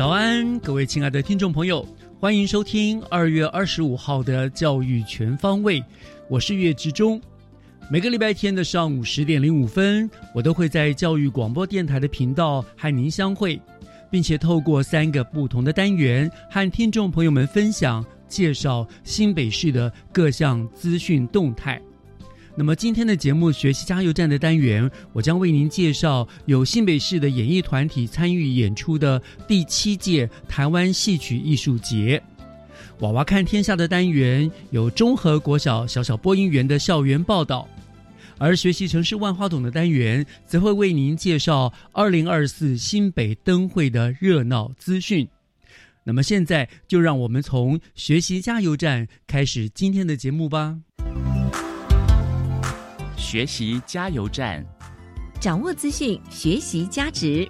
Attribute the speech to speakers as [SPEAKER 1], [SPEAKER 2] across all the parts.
[SPEAKER 1] 早安，各位亲爱的听众朋友，欢迎收听二月二十五号的《教育全方位》，我是岳志忠。每个礼拜天的上午十点零五分，我都会在教育广播电台的频道和您相会，并且透过三个不同的单元和听众朋友们分享、介绍新北市的各项资讯动态。那么今天的节目“学习加油站”的单元，我将为您介绍有新北市的演艺团体参与演出的第七届台湾戏曲艺术节。娃娃看天下的单元有中和国小小小播音员的校园报道，而学习城市万花筒的单元则会为您介绍二零二四新北灯会的热闹资讯。那么现在就让我们从学习加油站开始今天的节目吧。
[SPEAKER 2] 学习加油站，
[SPEAKER 3] 掌握资讯，学习加值。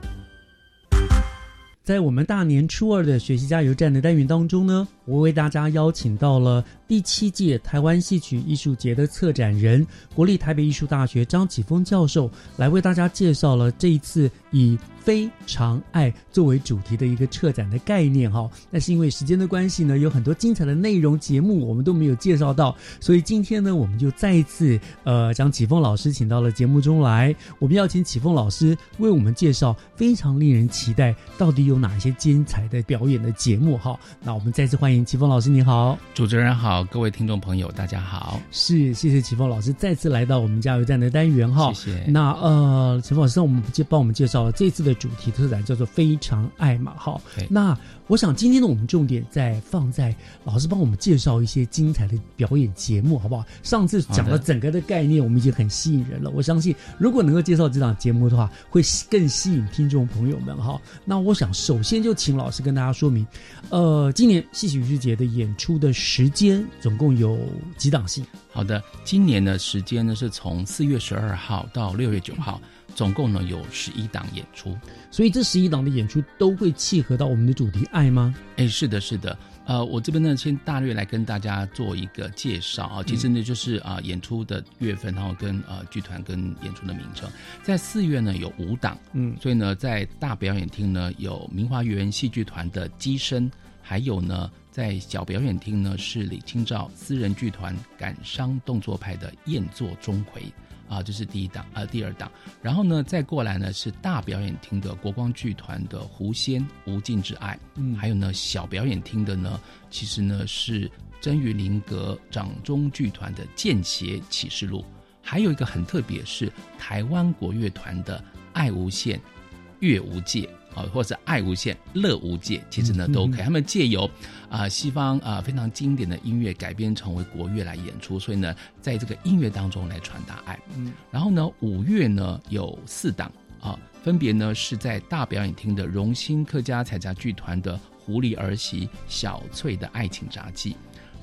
[SPEAKER 1] 在我们大年初二的学习加油站的单元当中呢，我为大家邀请到了第七届台湾戏曲艺术节的策展人、国立台北艺术大学张启峰教授，来为大家介绍了这一次以非常爱作为主题的一个策展的概念哈。但是因为时间的关系呢，有很多精彩的内容节目我们都没有介绍到，所以今天呢，我们就再一次呃将启峰老师请到了节目中来。我们要请启峰老师为我们介绍非常令人期待到底有哪些精彩的表演的节目哈。那我们再次欢迎启峰老师，你好。
[SPEAKER 2] 主持人好，各位听众朋友，大家好。
[SPEAKER 1] 是，谢谢启峰老师再次来到我们加油站的单元哈。
[SPEAKER 2] 谢谢。
[SPEAKER 1] 那呃，齐峰老师，我们介帮我们介绍了这次的主题特展叫做“非常爱”嘛，哈。那我想今天呢我们重点在放在老师帮我们介绍一些精彩的表演节目，好不好？上次讲了整个的概念，我们已经很吸引人了。我相信如果能够介绍这档节目的话，会更吸引听众朋友们哈。那我想首先就请老师跟大家说明，呃，今年戏曲艺术节的演出的时间总共有几档戏？
[SPEAKER 2] 好的，今年的时间呢是从四月十二号到六月九号，总共呢有十一档演出。
[SPEAKER 1] 所以这十一档的演出都会契合到我们的主题爱吗？
[SPEAKER 2] 哎，是的，是的。呃，我这边呢，先大略来跟大家做一个介绍啊。其实呢，就是啊、演出的月份，然后跟呃剧团跟演出的名称。在四月呢有五档，
[SPEAKER 1] 嗯
[SPEAKER 2] 所以呢，在大表演厅呢有明华园戏剧团的《机身》，还有呢在小表演厅呢是李清照私人剧团感伤动作派的《燕作钟馗》啊，这是第一档啊、第二档。然后呢，再过来呢是大表演厅的国光剧团的《狐仙无尽之爱》，
[SPEAKER 1] 嗯
[SPEAKER 2] 还有呢小表演厅的呢，其实呢是真于林阁掌中剧团的《剑邪启示录》，还有一个很特别是台湾国乐团的《爱无限》。乐无界啊，或者爱无限、乐无界，其实呢
[SPEAKER 1] 嗯
[SPEAKER 2] 都可以。他们借由啊、西方啊、非常经典的音乐改编成为国乐来演出，所以呢，在这个音乐当中来传达爱。
[SPEAKER 1] 嗯，
[SPEAKER 2] 然后呢，五月呢有四档啊，分别呢是在大表演厅的荣兴客家彩家剧团的《狐狸儿媳小翠的爱情杂技》，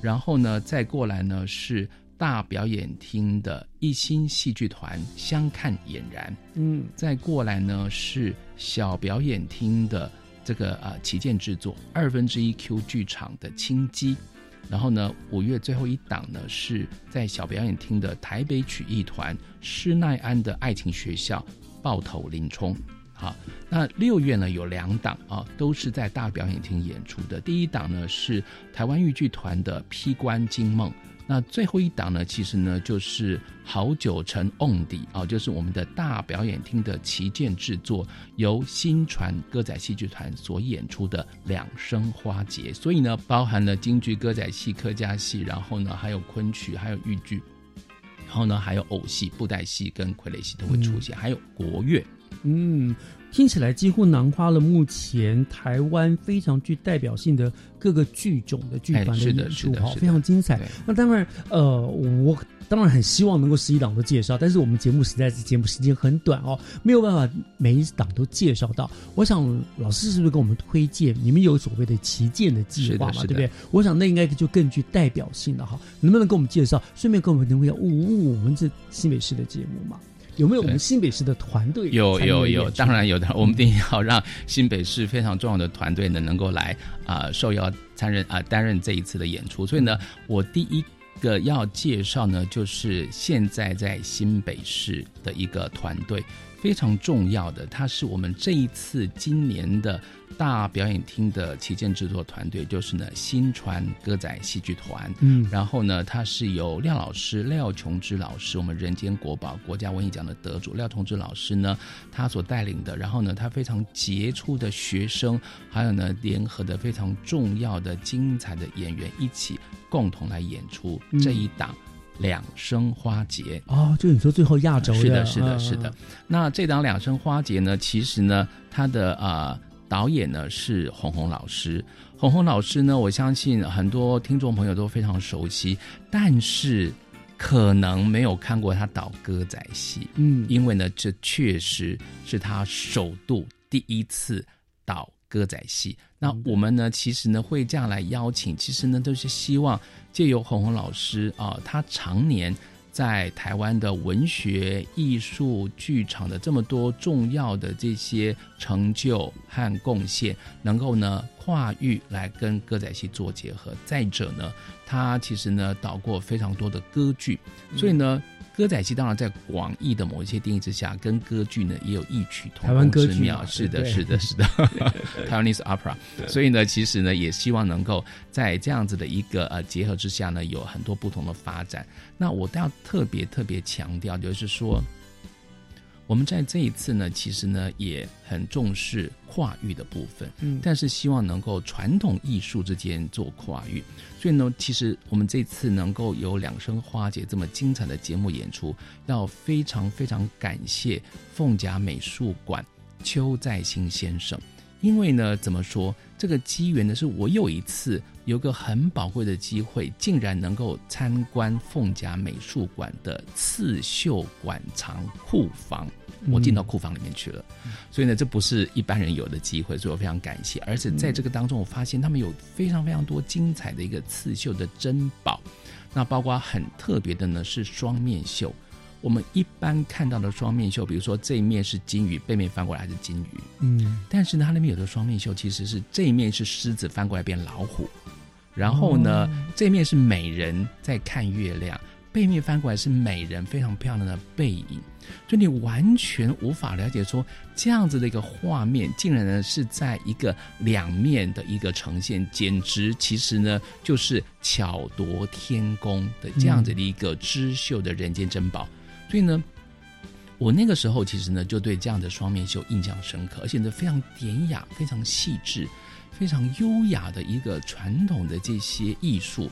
[SPEAKER 2] 然后呢再过来呢是大表演厅的一星戏剧团《相看俨然》。
[SPEAKER 1] 嗯
[SPEAKER 2] 再过来呢是小表演厅的这个呃旗舰制作二分之一 Q 剧场的青鸡，然后呢五月最后一档呢是在小表演厅的台北曲艺团施耐庵的爱情学校爆头林冲。好，那六月呢有两档啊，都是在大表演厅演出的。第一档呢是台湾豫剧团的《披关惊梦》，那最后一档呢，其实呢就是好久成瓮底啊，就是我们的大表演厅的旗舰制作，由新传歌仔戏剧团所演出的《两生花节》。所以呢，包含了京剧、歌仔戏、客家戏，然后呢还有昆曲，还有豫剧，然后呢还有偶戏、布袋戏跟傀儡戏都会出现，还有国乐。
[SPEAKER 1] 嗯，听起来几乎囊括了目前台湾非常具代表性的各个剧种的剧团的演出，哈，非常精彩。那当然，呃，我当然很希望能够十一档都介绍，但是我们节目实在是节目时间很短哦，没有办法每一档都介绍到。我想老师是不是跟我们推荐？你们有所谓的旗舰的计划嘛？对不对？我想那应该就更具代表性了哈。能不能跟我们介绍？顺便跟我们能不能呜呜我们这新北市的节目嘛？有没有我们新北市的团队？
[SPEAKER 2] 有有有，当然有的。我们一定要让新北市非常重要的团队呢，能够来啊受邀参任啊担任这一次的演出。所以呢，我第一个要介绍呢，就是现在在新北市的一个团队，非常重要的，它是我们这一次今年的。大表演厅的旗舰制作团队就是呢新传歌仔戏剧团，嗯，然后呢，它是由廖老师廖琼之老师，我们人间国宝国家文艺奖的得主廖琼之老师呢，他所带领的，然后呢，他非常杰出的学生，还有呢，联合的非常重要的精彩的演员一起共同来演出这一档两生花节
[SPEAKER 1] 哦，就你说最后亚洲的
[SPEAKER 2] 是的，是的，是的。那这档两生花节呢，其实呢，它的啊。导演呢是红红老师，红红老师呢，我相信很多听众朋友都非常熟悉，但是可能没有看过他导歌仔戏，嗯，因为呢，这确实是他首度第一次导歌仔戏。那我们呢，其实呢会这样来邀请，其实呢都是希望借由红红老师啊，他常年。在台湾的文学、艺术、剧场的这么多重要的这些成就和贡献，能够呢跨域来跟歌仔戏做结合。再者呢，他其实呢导过非常多的歌剧，所以呢。歌仔戏当然在广义的某一些定义之下，跟歌剧呢也有异曲同工之妙。是的，是的，是的，Taiwanese opera。所以呢，其实呢，也希望能够在这样子的一个呃结合之下呢，有很多不同的发展。那我都要特别特别强调，就是说。我们在这一次呢，其实呢也很重视跨域的部分，嗯，但是希望能够传统艺术之间做跨域，所以呢，其实我们这次能够有两生花节这么精彩的节目演出，要非常非常感谢凤甲美术馆邱在兴先生。因为呢，怎么说这个机缘呢？是我有一次有个很宝贵的机会，竟然能够参观凤甲美术馆的刺绣馆藏库房，我进到库房里面去了。所以呢，这不是一般人有的机会，所以我非常感谢。而且在这个当中，我发现他们有非常非常多精彩的一个刺绣的珍宝，那包括很特别的呢，是双面绣。我们一般看到的双面绣，比如说这一面是金鱼，背面翻过来是金鱼。嗯，但是呢，它那边有的双面绣其实是这一面是狮子翻过来变老虎，然后呢，这面是美人在看月亮，背面翻过来是美人非常漂亮的背影，就你完全无法了解说这样子的一个画面，竟然呢是在一个两面的一个呈现，简直其实呢就是巧夺天工的这样子的一个织绣的人间珍宝。所以呢，我那个时候其实呢，就对这样的双面绣印象深刻，而且呢，非常典雅、非常细致、非常优雅的一个传统的这些艺术。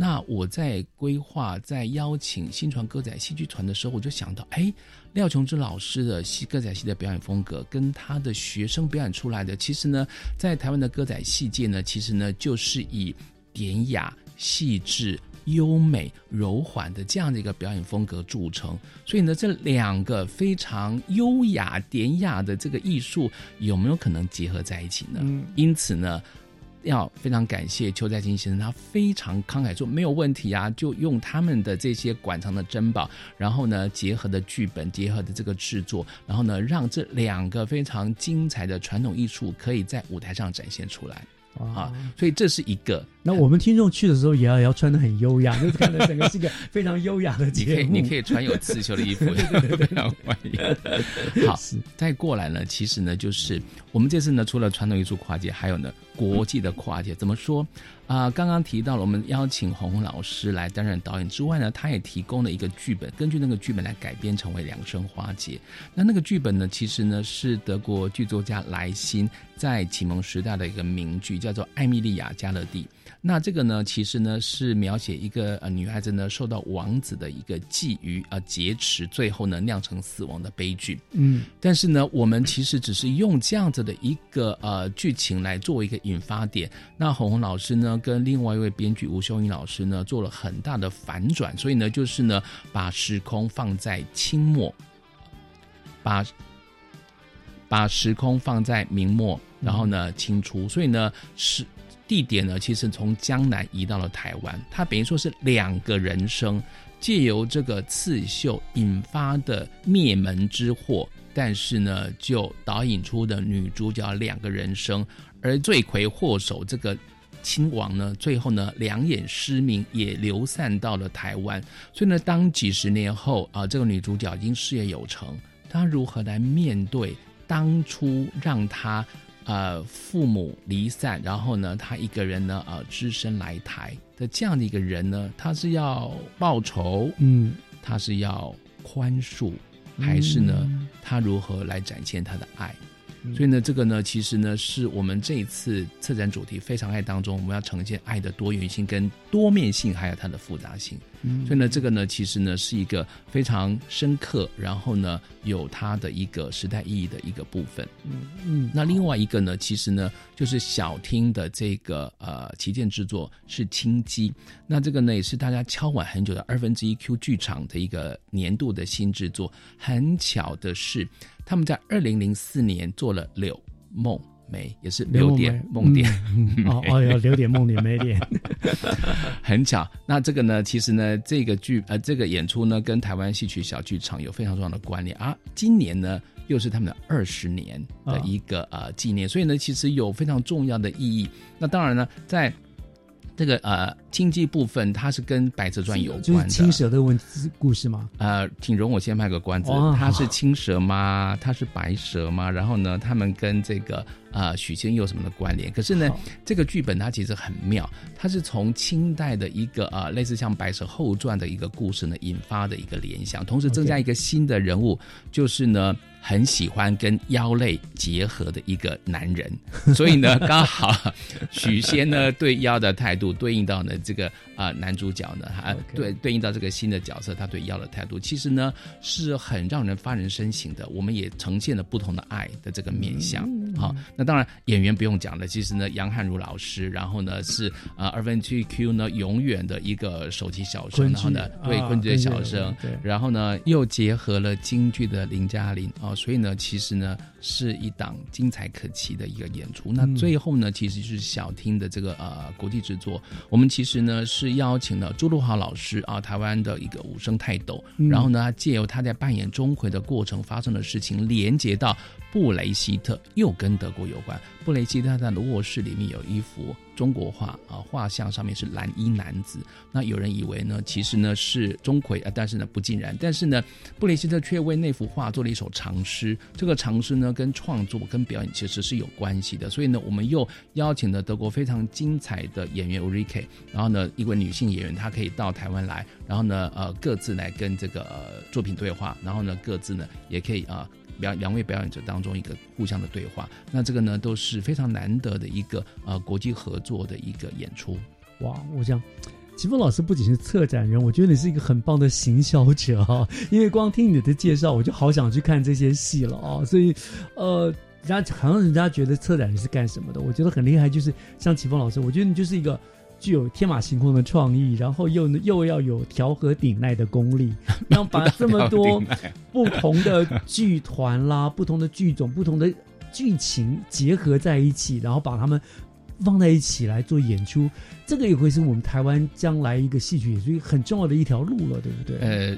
[SPEAKER 2] 那我在规划、在邀请新传歌仔戏剧团的时候，我就想到，哎，廖琼之老师的戏歌仔戏的表演风格，跟他的学生表演出来的，其实呢，在台湾的歌仔戏界呢，其实呢，就是以典雅、细致。优美柔缓的这样的一个表演风格著称，所以呢，这两个非常优雅典雅的这个艺术有没有可能结合在一起呢？因此呢，要非常感谢邱在金先生，他非常慷慨说没有问题啊，就用他们的这些馆藏的珍宝，然后呢，结合的剧本，结合的这个制作，然后呢，让这两个非常精彩的传统艺术可以在舞台上展现出来。啊，所以这是一个
[SPEAKER 1] 那我们听众去的时候也要也要穿的很优雅，就是看的整个是一个非常优雅的
[SPEAKER 2] 你可以。你可以穿有刺绣的衣服，非常欢迎。好，再过来呢，其实呢，就是我们这次呢，除了传统艺术跨界，还有呢国际的跨界。怎么说啊、刚刚提到了，我们邀请洪洪老师来担任导演之外呢，他也提供了一个剧本，根据那个剧本来改编成为《两生花节》。那那个剧本呢，其实呢是德国剧作家莱辛在启蒙时代的一个名剧，叫做《艾米莉亚·加勒蒂》。那这个呢，其实呢是描写一个呃女孩子呢受到王子的一个觊觎呃劫持，最后呢酿成死亡的悲剧。
[SPEAKER 1] 嗯
[SPEAKER 2] 但是呢，我们其实只是用这样子的一个呃剧情来作为一个引发点。那红红老师呢，跟另外一位编剧吴秀英老师呢，做了很大的反转，所以呢，就是呢，把时空放在清末，把把时空放在明末，然后呢清初，所以呢是。地点呢，其实从江南移到了台湾，它等于说是两个人生，借由这个刺绣引发的灭门之祸，但是呢，就导引出的女主角两个人生，而罪魁祸首这个亲王呢，最后呢两眼失明，也流散到了台湾。所以呢，当几十年后啊、这个女主角已经事业有成，她如何来面对当初让她呃父母离散，然后呢，他一个人呢呃只身来台。的这样的一个人呢，他是要报仇，
[SPEAKER 1] 嗯，
[SPEAKER 2] 他是要宽恕，还是呢，
[SPEAKER 1] 嗯。
[SPEAKER 2] 他如何来展现他的爱？
[SPEAKER 1] 嗯
[SPEAKER 2] 所以呢，这个呢，其实呢，是我们这一次策展主题“非常爱”当中，我们要呈现爱的多元性、跟多面性，还有它的复杂性。
[SPEAKER 1] 嗯
[SPEAKER 2] 所以呢，这个呢，其实呢，是一个非常深刻，然后呢，有它的一个时代意义的一个部分。
[SPEAKER 1] 嗯嗯
[SPEAKER 2] 那另外一个呢，其实呢，就是小厅的这个呃旗舰制作是青基，那这个呢也是大家敲碗很久的二分之一 Q 剧场的一个年度的新制作。很巧的是，他们在二零零四年做了《柳梦梅》，也是
[SPEAKER 1] 刘
[SPEAKER 2] 柳点梦点。
[SPEAKER 1] 嗯嗯哦哦，有柳点梦点没点，
[SPEAKER 2] 很巧，那这个呢，其实呢，这个剧呃，这个演出呢，跟台湾戏曲小剧场有非常重要的关联啊。今年呢，又是他们的二十年的一个、呃纪念，所以呢，其实有非常重要的意义。那当然呢，在这个呃经济部分，它是跟《白蛇传》有
[SPEAKER 1] 就是
[SPEAKER 2] 关的。
[SPEAKER 1] 青蛇的问题故事吗？
[SPEAKER 2] 呃，请容我先卖个关子，
[SPEAKER 1] 哦
[SPEAKER 2] 它是青蛇吗？它是白蛇吗？然后呢，他们跟这个呃许仙有什么的关联？可是呢
[SPEAKER 1] 好，
[SPEAKER 2] 这个剧本它其实很妙，它是从清代的一个呃类似像《白蛇后传》的一个故事呢引发的一个联想，同时增加一个新的人物，就是呢。很喜欢跟妖类结合的一个男人，所以呢，刚好许仙呢对妖的态度对应到呢这个啊、呃男主角呢，
[SPEAKER 1] 哈
[SPEAKER 2] 对对应到这个新的角色，他对妖的态度，其实呢是很让人发人深省的。我们也呈现了不同的爱的这个面相。好，那当然演员不用讲了，其实呢杨汉如老师，然后呢是呃二分之 Q 呢永远的一个首席小生，然后呢对
[SPEAKER 1] 啊
[SPEAKER 2] 昆剧的小生，
[SPEAKER 1] 对。
[SPEAKER 2] 然后呢又结合了京剧的林嘉玲啊，所以呢其实呢是一档精彩可期的一个演出。那
[SPEAKER 1] 嗯。
[SPEAKER 2] 最后呢其实就是小厅的这个呃国际制作，我们其实呢是邀请了朱露豪老师啊，台湾的一个武生泰斗，
[SPEAKER 1] 嗯。
[SPEAKER 2] 然后呢他借由他在扮演钟馗的过程发生的事情，连接到布雷希特，又跟德国有关。布雷希特他的卧室里面有一幅中国画啊，画像上面是蓝衣男子。那有人以为呢，其实呢是钟馗啊，但是呢不尽然。但是呢，布雷希特却为那幅画做了一首长诗。这个长诗呢，跟创作跟表演其实是有关系的。所以呢，我们又邀请了德国非常精彩的演员 u r i k e 然后呢，一位女性演员，她可以到台湾来，然后呢，呃，各自来跟这个、呃、作品对话，然后呢，各自呢也可以啊。两两位表演者当中一个互相的对话，那这个呢都是非常难得的一个呃国际合作的一个演出。
[SPEAKER 1] 哇，我想。齐峰老师不仅是策展人，我觉得你是一个很棒的行销者哈、因为光听你的介绍，我就好想去看这些戏了哦。所以，呃，人家好像人家觉得策展人是干什么的，我觉得很厉害。就是像齐峰老师，我觉得你就是一个具有天马行空的创意，然后又又要有调和顶耐的功力，然后把这么多不同的剧团啦、不同的剧种、不同的剧情结合在一起，然后把他们放在一起来做演出，这个也会是我们台湾将来一个戏曲演出很重要的一条路了，对不对？
[SPEAKER 2] 呃，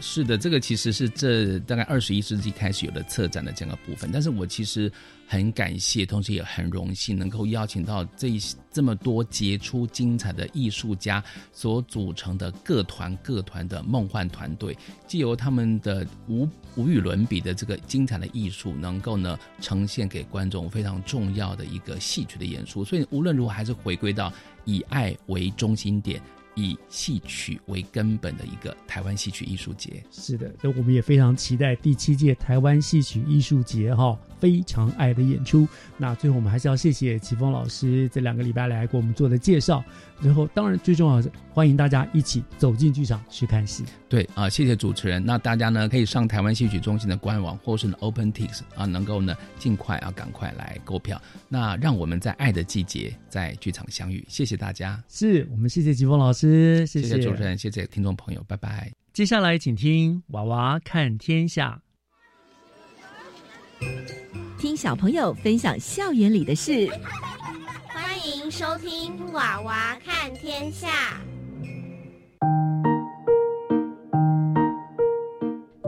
[SPEAKER 2] 是的，这个其实是这大概二十一世纪开始有的策展的这个部分。但是我其实很感谢，同时也很荣幸能够邀请到这这么多杰出精彩的艺术家所组成的各团各团的梦幻团队，既由他们的无无与伦比的这个精彩的艺术，能够呢呈现给观众非常重要的一个戏曲的演出。所以无论如何，还是回归到以爱为中心点。以戏曲为根本的一个台湾戏曲艺术节，
[SPEAKER 1] 是的，那我们也非常期待第七届台湾戏曲艺术节哈，非常爱的演出。那最后我们还是要谢谢齐峰老师这两个礼拜来给我们做的介绍。最后，当然最重要是，欢迎大家一起走进剧场去看戏。
[SPEAKER 2] 对啊，谢谢主持人。那大家呢可以上台湾戏曲中心的官网，或是 OpenTix 啊，能够呢尽快啊赶快来购票。那让我们在爱的季节在剧场相遇。谢谢大家，
[SPEAKER 1] 是我们谢谢吉峰老师，谢
[SPEAKER 2] 谢主持人，谢谢听众朋友，拜拜。
[SPEAKER 1] 接下来请听《娃娃看天下》，
[SPEAKER 3] 听小朋友分享校园里的事。
[SPEAKER 4] 欢迎收听《娃娃看天下》。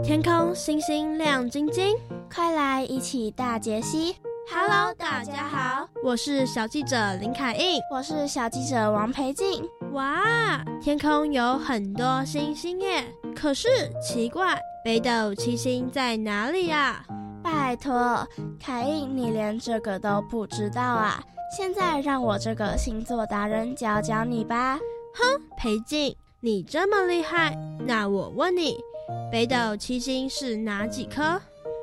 [SPEAKER 5] 天空星星亮晶晶，
[SPEAKER 6] 快来一起大解析
[SPEAKER 5] ！Hello，大家好，我是小记者林凯印，
[SPEAKER 6] 我是小记者王培静。
[SPEAKER 5] 哇，天空有很多星星耶！可是奇怪，北斗七星在哪里呀？
[SPEAKER 6] 拜托，凯印，你连这个都不知道啊？现在让我这个星座达人教教你吧。
[SPEAKER 5] 哼，裴静，你这么厉害，那我问你，北斗七星是哪几颗？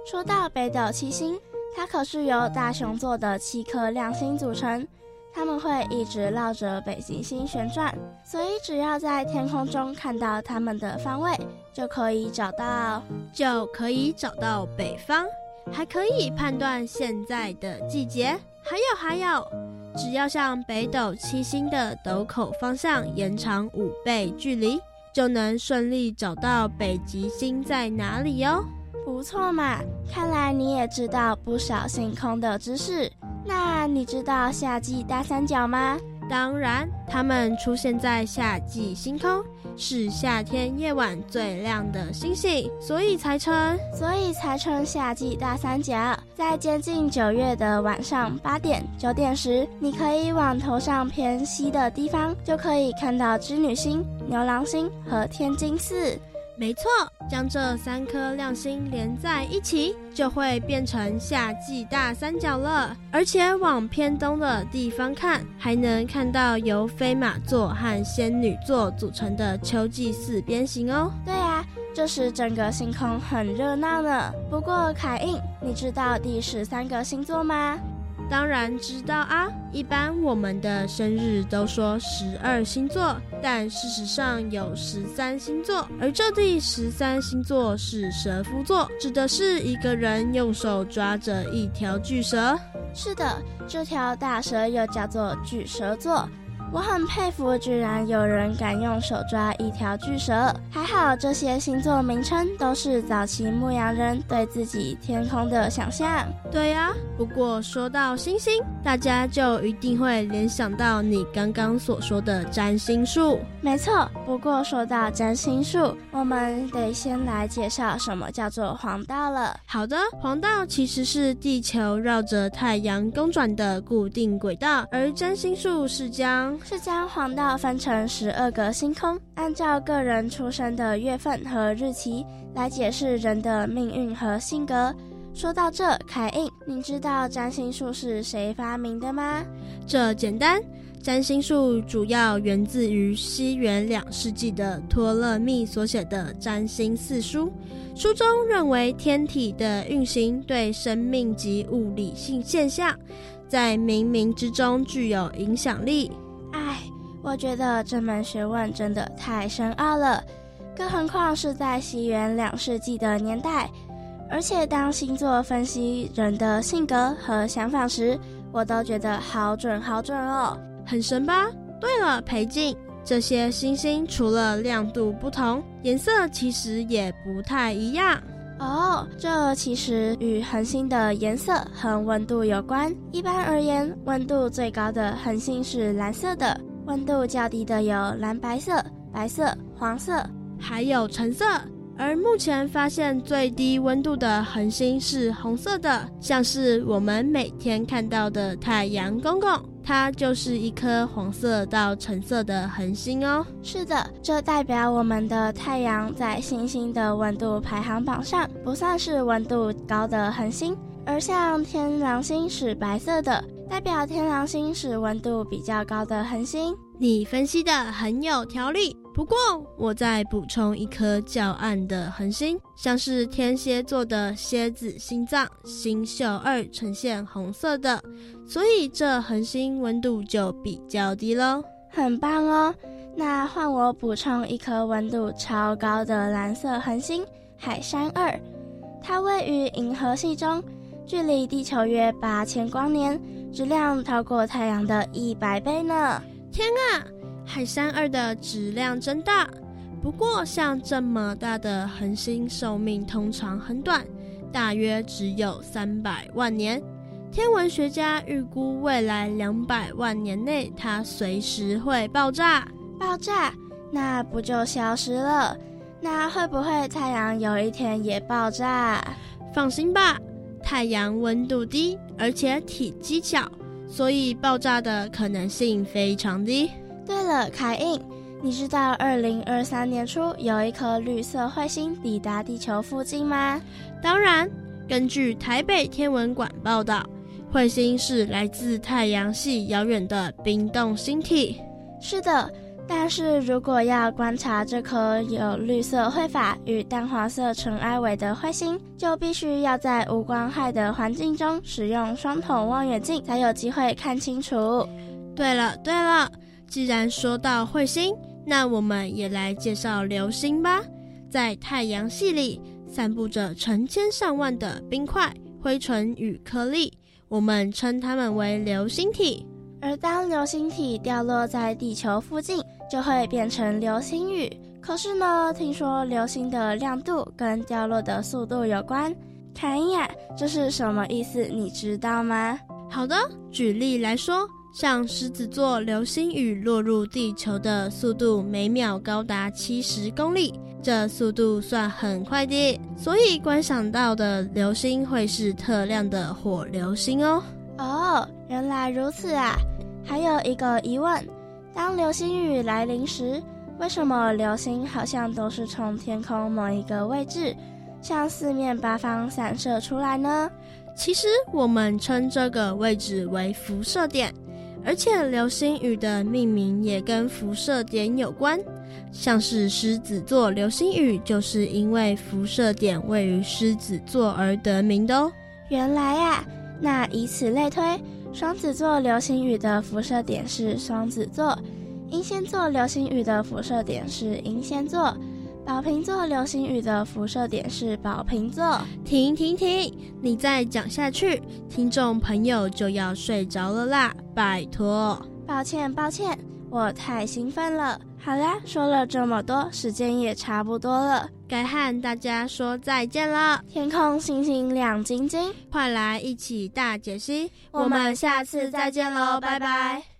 [SPEAKER 6] 说到北斗七星，它可是由大熊座的七颗亮星组成，它们会一直绕着北极星旋转，所以只要在天空中看到它们的方位，就可以找到，
[SPEAKER 5] 就可以找到北方，还可以判断现在的季节。还有还有，只要向北斗七星的斗口方向延长五倍距离，就能顺利找到北极星在哪里哟。
[SPEAKER 6] 不错嘛，看来你也知道不少星空的知识。那你知道夏季大三角吗？
[SPEAKER 5] 当然，它们出现在夏季星空。是夏天夜晚最亮的星星，所以才称，
[SPEAKER 6] 所以才称夏季大三角。在接近九月的晚上八点、九点时，你可以往头上偏西的地方，就可以看到织女星、牛郎星和天津四。
[SPEAKER 5] 没错，将这三颗亮星连在一起，就会变成夏季大三角了。而且往偏东的地方看，还能看到由飞马座和仙女座组成的秋季四边形哦。
[SPEAKER 6] 对啊，这时整个星空很热闹呢。不过凯印，你知道第十三个星座吗？
[SPEAKER 5] 当然知道啊，一般我们的生日都说十二星座，但事实上有十三星座，而这第十三星座是蛇夫座，指的是一个人用手抓着一条巨蛇。
[SPEAKER 6] 是的，这条大蛇又叫做巨蛇座。我很佩服，居然有人敢用手抓一条巨蛇。还好，这些星座名称都是早期牧羊人对自己天空的想象。
[SPEAKER 5] 对呀，不过说到星星，大家就一定会联想到你刚刚所说的占星术。
[SPEAKER 6] 没错，不过说到占星术，我们得先来介绍什么叫做黄道了。
[SPEAKER 5] 好的，黄道其实是地球绕着太阳公转的固定轨道，而占星术是将
[SPEAKER 6] 是将黄道分成十二个星空，按照个人出生的月份和日期来解释人的命运和性格。说到这，凯印，你知道占星术是谁发明的吗？
[SPEAKER 5] 这简单，占星术主要源自于西元两世纪的托勒密所写的《占星四书》，书中认为天体的运行对生命及物理性现象在冥冥之中具有影响力。
[SPEAKER 6] 唉，我觉得这门学问真的太深奥了，更何况是在西元两世纪的年代。而且当星座分析人的性格和想法时，我都觉得好准好准哦，
[SPEAKER 5] 很神吧？对了，裴静，这些星星除了亮度不同，颜色其实也不太一样
[SPEAKER 6] 哦。这其实与恒星的颜色和温度有关。一般而言，温度最高的恒星是蓝色的，温度较低的有蓝白色、白色、黄色，
[SPEAKER 5] 还有橙色。而目前发现最低温度的恒星是红色的，像是我们每天看到的太阳公公，它就是一颗黄色到橙色的恒星哦。
[SPEAKER 6] 是的，这代表我们的太阳在行星的温度排行榜上不算是温度高的恒星，而像天狼星是白色的，代表天狼星是温度比较高的恒星。
[SPEAKER 5] 你分析的很有条理。不过，我再补充一颗较暗的恒星，像是天蝎座的蝎子心脏星宿二呈现红色的，所以这恒星温度就比较低喽。
[SPEAKER 6] 很棒哦！那换我补充一颗温度超高的蓝色恒星海山二，它位于银河系中，距离地球约八千光年，质量超过太阳的一百倍呢！
[SPEAKER 5] 天啊！海山二的质量真大，不过像这么大的恒星寿命通常很短，大约只有三百万年。天文学家预估未来两百万年内，它随时会爆炸。
[SPEAKER 6] 爆炸？那不就消失了？那会不会太阳有一天也爆炸？
[SPEAKER 5] 放心吧，太阳温度低，而且体积小，所以爆炸的可能性非常低。
[SPEAKER 6] 对了，凯印，你知道二零二三年初有一颗绿色彗星抵达地球附近吗？
[SPEAKER 5] 当然，根据台北天文馆报道，彗星是来自太阳系遥远的冰冻星体。
[SPEAKER 6] 是的，但是如果要观察这颗有绿色彗发与淡黄色尘埃尾的彗星，就必须要在无光害的环境中使用双筒望远镜，才有机会看清楚。
[SPEAKER 5] 对了，对了。既然说到彗星，那我们也来介绍流星吧。在太阳系里散布着成千上万的冰块、灰尘与颗粒，我们称它们为流星体。
[SPEAKER 6] 而当流星体掉落在地球附近，就会变成流星雨。可是呢，听说流星的亮度跟掉落的速度有关。凯恩呀，这是什么意思？你知道吗？
[SPEAKER 5] 好的，举例来说。像狮子座流星雨落入地球的速度每秒高达七十公里，这速度算很快的，所以观赏到的流星会是特亮的火流星哦。
[SPEAKER 6] 哦，原来如此啊！还有一个疑问：当流星雨来临时，为什么流星好像都是从天空某一个位置，向四面八方散射出来呢？
[SPEAKER 5] 其实我们称这个位置为辐射点。而且流星雨的命名也跟辐射点有关，像是狮子座流星雨就是因为辐射点位于狮子座而得名的哦。
[SPEAKER 6] 原来呀，那以此类推，双子座流星雨的辐射点是双子座，英仙座流星雨的辐射点是英仙座。宝瓶座流星雨的辐射点是宝瓶座。
[SPEAKER 5] 停停停！你再讲下去，听众朋友就要睡着了啦！拜托。
[SPEAKER 6] 抱歉抱歉，我太兴奋了。好啦，说了这么多，时间也差不多了，
[SPEAKER 5] 该和大家说再见了。
[SPEAKER 6] 天空星星亮晶晶，
[SPEAKER 5] 快来一起大解析！
[SPEAKER 6] 我们下次再见喽，拜拜。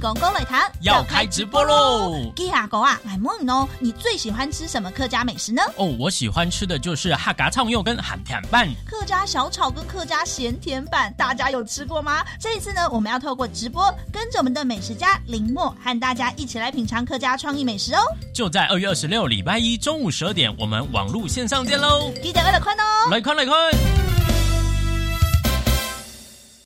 [SPEAKER 7] 公公擂他
[SPEAKER 8] 要开直播喽！
[SPEAKER 7] 鸡阿狗啊，来问你哦，你最喜欢吃什么客家美食呢？
[SPEAKER 8] 哦，我喜欢吃的就是哈嘎唱肉跟喊甜拌。
[SPEAKER 7] 客家小炒跟客家咸甜拌，大家有吃过吗？这一次呢，我们要透过直播，跟着我们的美食家林默，和大家一起来品尝客家创意美食哦。
[SPEAKER 8] 就在二月二十六礼拜一中午十二点，我们网络线上见喽！
[SPEAKER 7] 记得为了看哦，
[SPEAKER 8] 来看来看。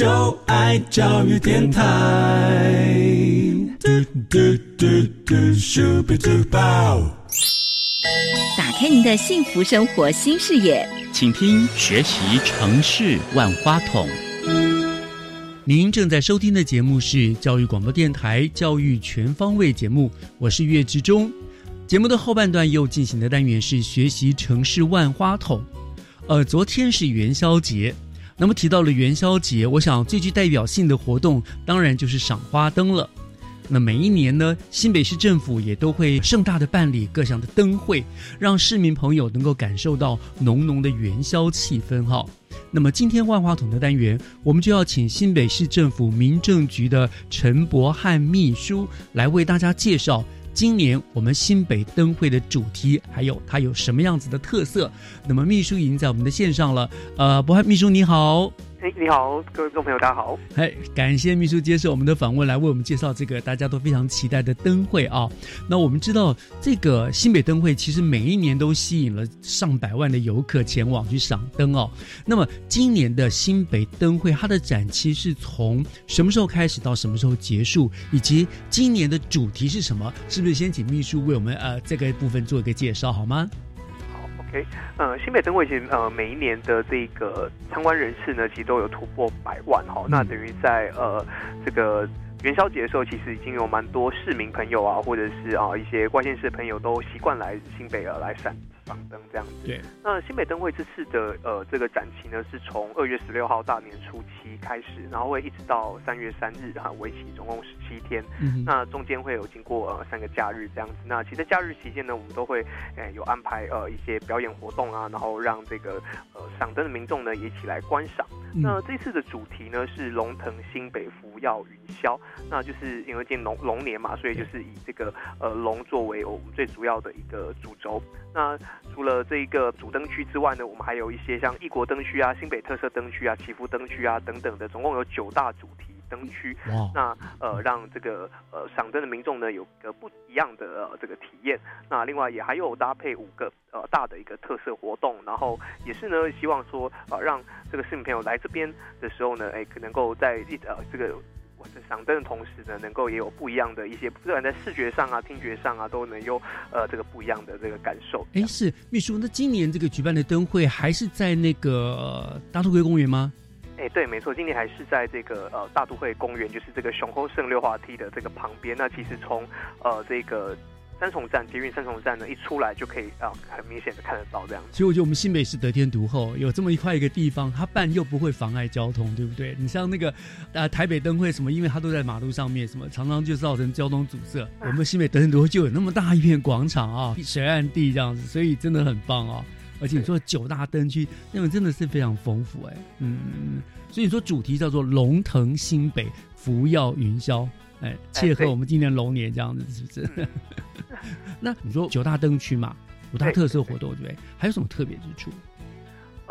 [SPEAKER 9] 就爱教育电台嘟嘟嘟嘟嘟嘟。
[SPEAKER 3] 打开您的幸福生活新视野，
[SPEAKER 2] 请听学习城市万花筒。
[SPEAKER 1] 您正在收听的节目是教育广播电台《教育全方位》节目，我是岳志忠。节目的后半段又进行的单元是学习城市万花筒。呃，昨天是元宵节，那么提到了元宵节，我想最具代表性的活动当然就是赏花灯了。那每一年呢，新北市政府也都会盛大的办理各项的灯会，让市民朋友能够感受到浓浓的元宵气氛哈。那么今天万花筒的单元，我们就要请新北市政府民政局的陈博汉秘书来为大家介绍今年我们新北灯会的主题，还有它有什么样子的特色。那么秘书已经在我们的线上了，呃，博汉秘书你好。
[SPEAKER 10] 哎，你好，各位观众朋友，大家好。
[SPEAKER 1] 哎，感谢秘书接受我们的访问，来为我们介绍这个大家都非常期待的灯会啊。那我们知道，这个新北灯会其实每一年都吸引了上百万的游客前往去赏灯哦。那么今年的新北灯会，它的展期是从什么时候开始到什么时候结束？以及今年的主题是什么？是不是先请秘书为我们呃这个部分做一个介绍好吗
[SPEAKER 10] ？OK，呃，新北灯会其实呃每一年的这个参观人次呢，其实都有突破百万哈。那等于在呃这个元宵节的时候，其实已经有蛮多市民朋友啊，或者是啊一些关县市的朋友都习惯来新北呃来赏赏灯这样子。
[SPEAKER 1] 对。
[SPEAKER 10] 那新北灯会这次的呃这个展期呢，是从二月十六号大年初七开始，然后会一直到三月三日哈，为期总共十七天。嗯。那中间会有经过呃三个假日这样子。那其实假日期间呢，我们都会呃有安排呃一些表演活动啊，然后让这个呃赏灯的民众呢也一起来观赏。那这次的主题呢是龙腾新北福耀云霄，那就是因为今龙龙年嘛，所以就是以这个呃龙作为我们最主要的一个主轴。那除了这一个主灯区之外呢，我们还有一些像异国灯区啊、新北特色灯区啊、祈福灯区啊等等的，总共有九大主题灯区。那呃，让这个呃赏灯的民众呢有个不一样的呃这个体验。那另外也还有搭配五个呃大的一个特色活动，然后也是呢希望说呃让这个市民朋友来这边的时候呢，哎可能够在一呃这个。在赏灯的同时呢，能够也有不一样的一些，不管在视觉上啊、听觉上啊，都能有呃这个不一样的这个感受。
[SPEAKER 1] 哎，是秘书，那今年这个举办的灯会还是在那个大都会公园吗？
[SPEAKER 10] 哎，对，没错，今年还是在这个呃大都会公园，就是这个雄厚圣六滑梯的这个旁边。那其实从呃这个三重站捷运三重站呢一出来就可以啊很明显的看得到这样。
[SPEAKER 1] 其实我觉得我们新北市得天独厚，有这么一块一个地方，它办又不会妨碍交通，对不对？你像那个啊台北灯会什么，因为它都在马路上面，什么常常就造成交通阻塞。我们新北得天独厚就有那么大一片广场啊，水岸地这样子，所以真的很棒啊。而且你说九大灯区，那么真的是非常丰富哎，嗯，所以你说主题叫做龙腾新北，福耀云霄，哎，切合我们今年龙年这样子，是不是？那你说九大灯区嘛，五大特色活动，对不对？还有什么特别之处？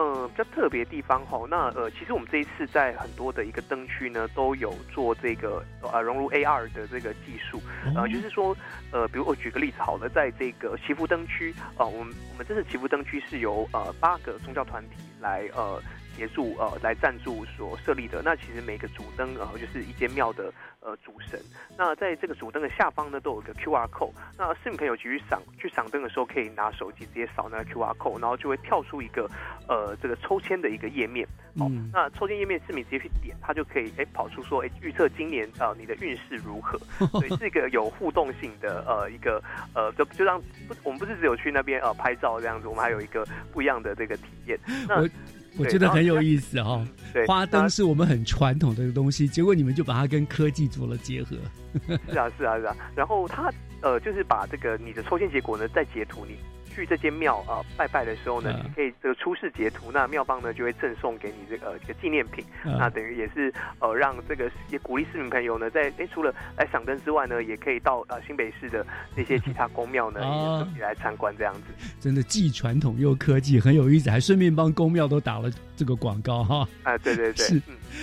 [SPEAKER 10] 嗯，比较特别地方哈，那呃，其实我们这一次在很多的一个灯区呢，都有做这个呃融入 AR 的这个技术，呃，就是说呃，比如我举个例子好了，在这个祈福灯区啊，我们我们这次祈福灯区是由呃八个宗教团体来呃。协助呃来赞助所设立的，那其实每个主灯呃就是一间庙的呃主神。那在这个主灯的下方呢，都有一个 Q R code。那市民朋友去赏去赏灯的时候，可以拿手机直接扫那个 Q R code，然后就会跳出一个呃这个抽签的一个页面。哦，那抽签页面市民直接去点，它就可以哎跑出说哎预测今年呃你的运势如何。所以是一个有互动性的呃一个呃就就让不我们不是只有去那边呃拍照这样子，我们还有一个不一样的这个体验。那
[SPEAKER 1] 我觉得很有意思哈，花灯是我们很传统的东西，结果你们就把它跟科技做了结合。
[SPEAKER 10] 是啊，是啊，是啊。然后他呃，就是把这个你的抽签结果呢，再截图你。去这间庙啊拜拜的时候呢，你可以这个出示截图，那庙方呢就会赠送给你这个一个纪念品，那等于也是呃让这个也鼓励市民朋友呢，在哎除了来赏灯之外呢，也可以到呃新北市的那些其他宫庙呢也来参观这样子。
[SPEAKER 1] 真的既传统又科技，很有意思，还顺便帮宫庙都打了这个广告哈。
[SPEAKER 10] 啊，对对对，
[SPEAKER 1] 是。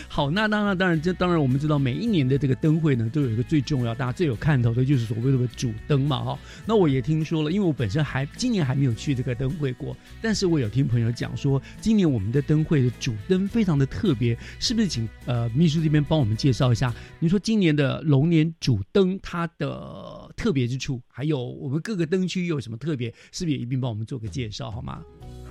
[SPEAKER 1] 好，那当然当然，这当然我们知道每一年的这个灯会呢，都有一个最重要、大家最有看头的，就是所谓的主灯嘛哈。那我也听说了，因为我本身还今年还没有去这个灯会过，但是我有听朋友讲说，今年我们的灯会的主灯非常的特别，是不是？请呃秘书这边帮我们介绍一下，你说今年的龙年主灯它的特别之处，还有我们各个灯区又有什么特别，是不是也一并帮我们做个介绍好吗？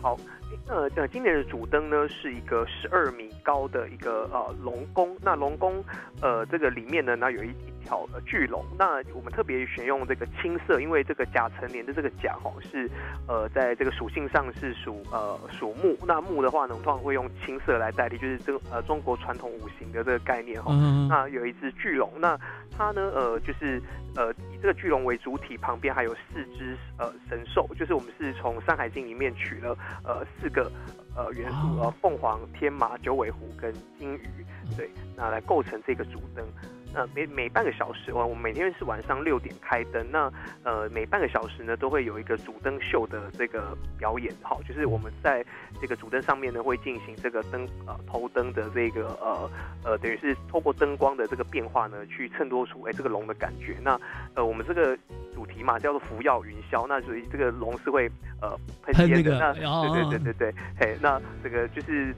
[SPEAKER 10] 好。呃，呃，今年的主灯呢是一个十二米高的一个呃龙宫。那龙宫，呃，这个里面呢，那有一一条巨龙。那我们特别选用这个青色，因为这个甲辰年的这个甲哈是呃在这个属性上是属呃属木。那木的话呢，我们通常会用青色来代替，就是这个呃中国传统五行的这个概念哈。那有一只巨龙，那它呢呃就是呃以这个巨龙为主体，旁边还有四只呃神兽，就是我们是从《山海经》里面取了呃四。个呃元素呃凤凰、天马、九尾狐跟金鱼，对，那来构成这个主灯。那每每半个小时，我我们每天是晚上六点开灯。那呃每半个小时呢，都会有一个主灯秀的这个表演，好，就是我们在这个主灯上面呢，会进行这个灯呃头灯的这个呃呃，等于是透过灯光的这个变化呢，去衬托出哎这个龙的感觉。那呃我们这个主题嘛叫做福耀云霄，那所以这个龙是会呃喷烟的。那对对对对对，嘿，那这个就是。